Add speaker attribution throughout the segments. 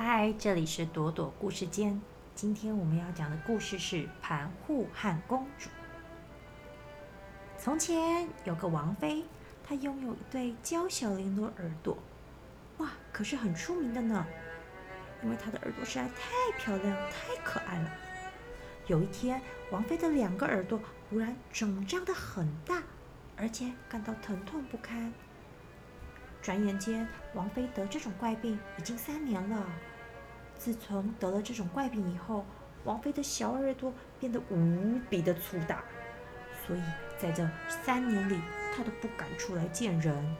Speaker 1: 嗨，这里是朵朵故事间。今天我们要讲的故事是盘户和公主。从前有个王妃，她拥有一对娇小玲珑耳朵，哇，可是很出名的呢。因为她的耳朵实在太漂亮、太可爱了。有一天，王妃的两个耳朵忽然肿胀得很大，而且感到疼痛不堪。转眼间，王妃得这种怪病已经三年了。自从得了这种怪病以后，王妃的小耳朵变得无比的粗大，所以在这三年里，她都不敢出来见人。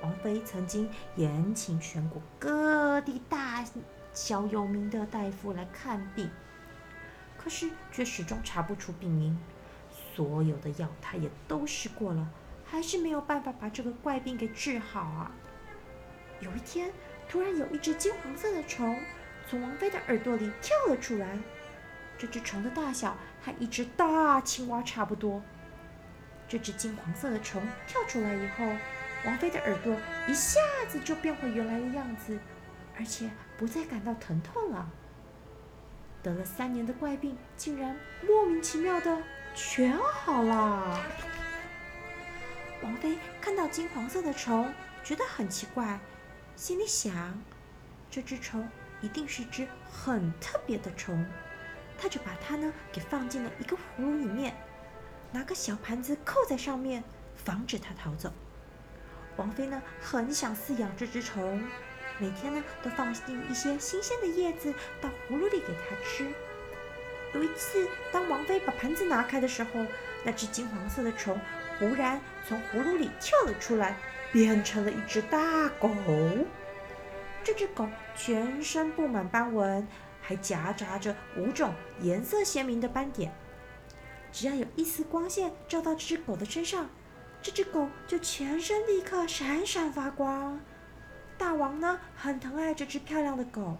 Speaker 1: 王妃曾经延请全国各地大小有名的大夫来看病，可是却始终查不出病因。所有的药她也都试过了。还是没有办法把这个怪病给治好啊！有一天，突然有一只金黄色的虫从王妃的耳朵里跳了出来。这只虫的大小和一只大青蛙差不多。这只金黄色的虫跳出来以后，王妃的耳朵一下子就变回原来的样子，而且不再感到疼痛了。得了三年的怪病，竟然莫名其妙的全好了。王妃看到金黄色的虫，觉得很奇怪，心里想：这只虫一定是只很特别的虫。她就把它呢给放进了一个葫芦里面，拿个小盘子扣在上面，防止它逃走。王妃呢很想饲养这只虫，每天呢都放进一些新鲜的叶子到葫芦里给它吃。有一次，当王妃把盘子拿开的时候，那只金黄色的虫。忽然从葫芦里跳了出来，变成了一只大狗。这只狗全身布满斑纹，还夹杂着五种颜色鲜明的斑点。只要有一丝光线照到这只狗的身上，这只狗就全身立刻闪闪发光。大王呢，很疼爱这只漂亮的狗，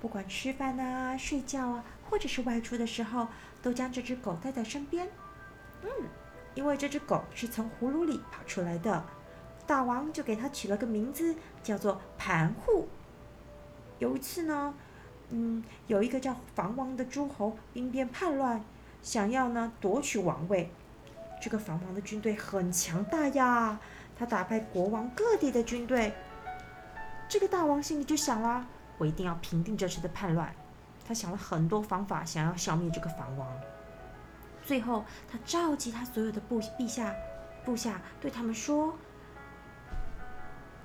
Speaker 1: 不管吃饭啊、睡觉啊，或者是外出的时候，都将这只狗带在身边。嗯。因为这只狗是从葫芦里跑出来的，大王就给它取了个名字，叫做盘户。有一次呢，嗯，有一个叫房王的诸侯兵变叛乱，想要呢夺取王位。这个房王的军队很强大呀，他打败国王各地的军队。这个大王心里就想了，我一定要平定这次的叛乱。他想了很多方法，想要消灭这个房王。最后，他召集他所有的部陛下、部下，对他们说：“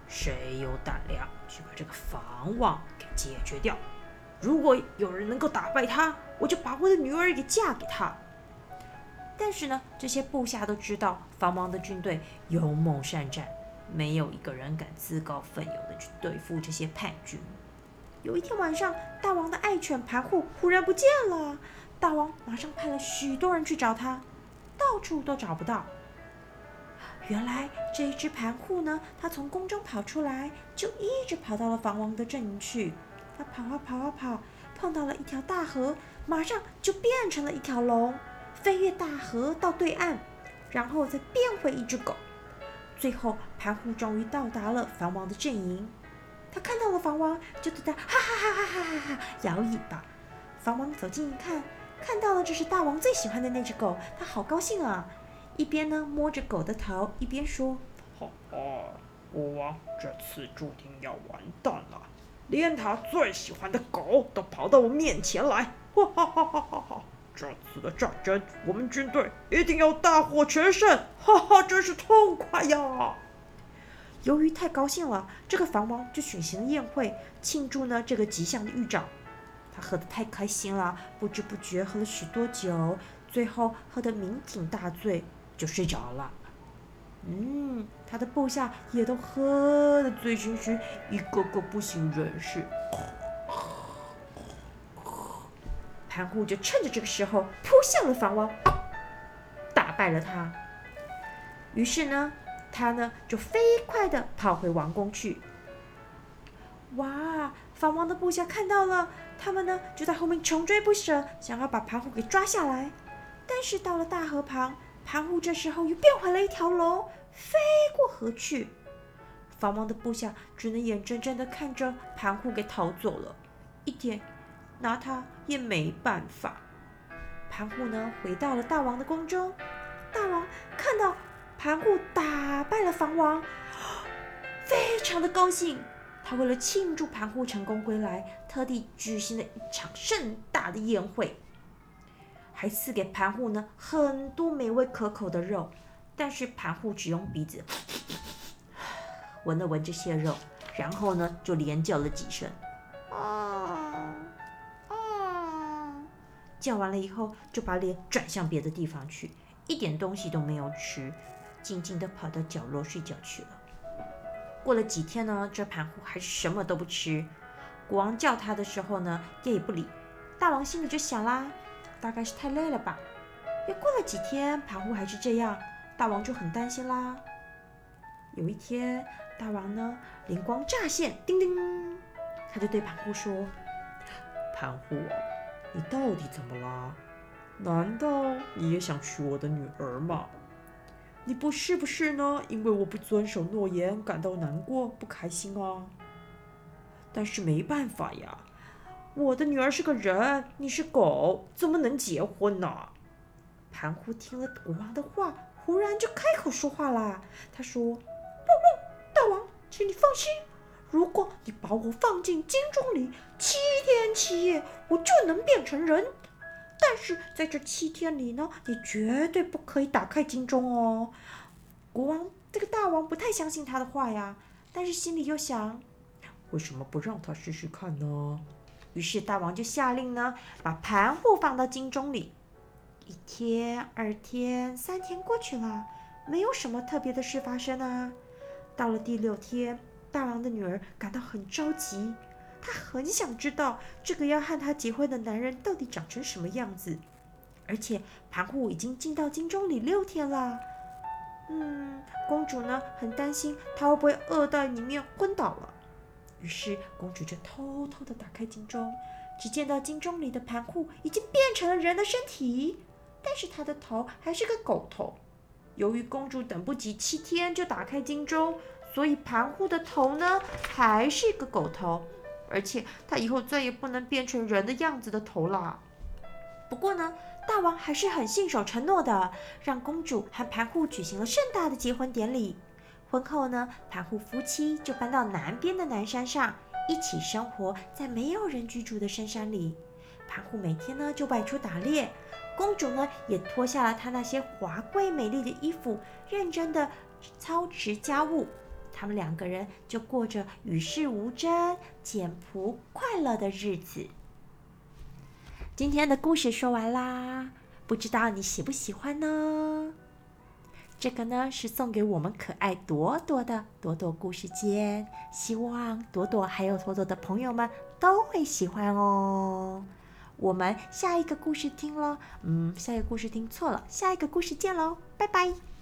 Speaker 1: 谁有胆量去把这个房王给解决掉？如果有人能够打败他，我就把我的女儿给嫁给他。”但是呢，这些部下都知道房王的军队勇猛善战，没有一个人敢自告奋勇的去对付这些叛军。有一天晚上，大王的爱犬盘户忽然不见了。大王马上派了许多人去找他，到处都找不到。原来这一只盘户呢，他从宫中跑出来，就一直跑到了房王的阵营去。他跑啊跑啊跑，碰到了一条大河，马上就变成了一条龙，飞越大河到对岸，然后再变回一只狗。最后，盘户终于到达了房王的阵营。他看到了房王，就对他哈哈哈哈哈哈哈摇尾巴。房王走近一看。看到了，这是大王最喜欢的那只狗，他好高兴啊！一边呢摸着狗的头，一边说：“
Speaker 2: 哈哈，国王这次注定要完蛋了，连他最喜欢的狗都跑到我面前来，哈哈哈哈哈哈！这次的战争，我们军队一定要大获全胜，哈哈，真是痛快呀！”
Speaker 1: 由于太高兴了，这个房王就举行了宴会，庆祝呢这个吉祥的预兆。他喝得太开心了，不知不觉喝了许多酒，最后喝得酩酊大醉，就睡着了。嗯，他的部下也都喝得醉醺醺，一个个不省人事。盘户就趁着这个时候扑向了房王，打败了他。于是呢，他呢就飞快地跑回王宫去。哇！房王的部下看到了，他们呢就在后面穷追不舍，想要把盘虎给抓下来。但是到了大河旁，盘虎这时候又变回了一条龙，飞过河去。房王的部下只能眼睁睁的看着盘虎给逃走了，一点拿他也没办法。盘虎呢，回到了大王的宫中。大王看到盘户打败了房王，非常的高兴。他为了庆祝盘户成功归来，特地举行了一场盛大的宴会，还赐给盘户呢很多美味可口的肉。但是盘户只用鼻子闻了闻这些肉，然后呢就连叫了几声，啊啊！叫完了以后，就把脸转向别的地方去，一点东西都没有吃，静静的跑到角落睡觉去了。过了几天呢，这盘户还是什么都不吃。国王叫他的时候呢，也不理。大王心里就想啦，大概是太累了吧。又过了几天，盘户还是这样，大王就很担心啦。有一天，大王呢灵光乍现，叮叮，他就对盘户说：“
Speaker 2: 盘户，你到底怎么了？难道你也想娶我的女儿吗？”你不是不是呢？因为我不遵守诺言，感到难过不开心啊。但是没办法呀，我的女儿是个人，你是狗，怎么能结婚呢？
Speaker 1: 盘户听了国王的话，忽然就开口说话啦。他说：“不不，大王，请你放心，如果你把我放进金钟里七天七夜，我就能变成人。”但是在这七天里呢，你绝对不可以打开金钟哦。国王这个大王不太相信他的话呀，但是心里又想，
Speaker 2: 为什么不让他试试看呢？
Speaker 1: 于是大王就下令呢，把盘户放到金钟里。一天、二天、三天过去了，没有什么特别的事发生啊。到了第六天，大王的女儿感到很着急。他很想知道这个要和他结婚的男人到底长成什么样子，而且盘户已经进到金钟里六天了。嗯，公主呢很担心他会不会饿到里面昏倒了，于是公主就偷偷的打开金钟，只见到金钟里的盘户已经变成了人的身体，但是他的头还是个狗头。由于公主等不及七天就打开金钟，所以盘户的头呢还是个狗头。而且他以后再也不能变成人的样子的头了。不过呢，大王还是很信守承诺的，让公主和盘户举行了盛大的结婚典礼。婚后呢，盘户夫妻就搬到南边的南山上，一起生活在没有人居住的深山里。盘户每天呢就外出打猎，公主呢也脱下了她那些华贵美丽的衣服，认真的操持家务。他们两个人就过着与世无争、简朴快乐的日子。今天的故事说完啦，不知道你喜不喜欢呢？这个呢是送给我们可爱朵朵的朵朵故事间，希望朵朵还有朵朵的朋友们都会喜欢哦。我们下一个故事听喽，嗯，下一个故事听错了，下一个故事见喽，拜拜。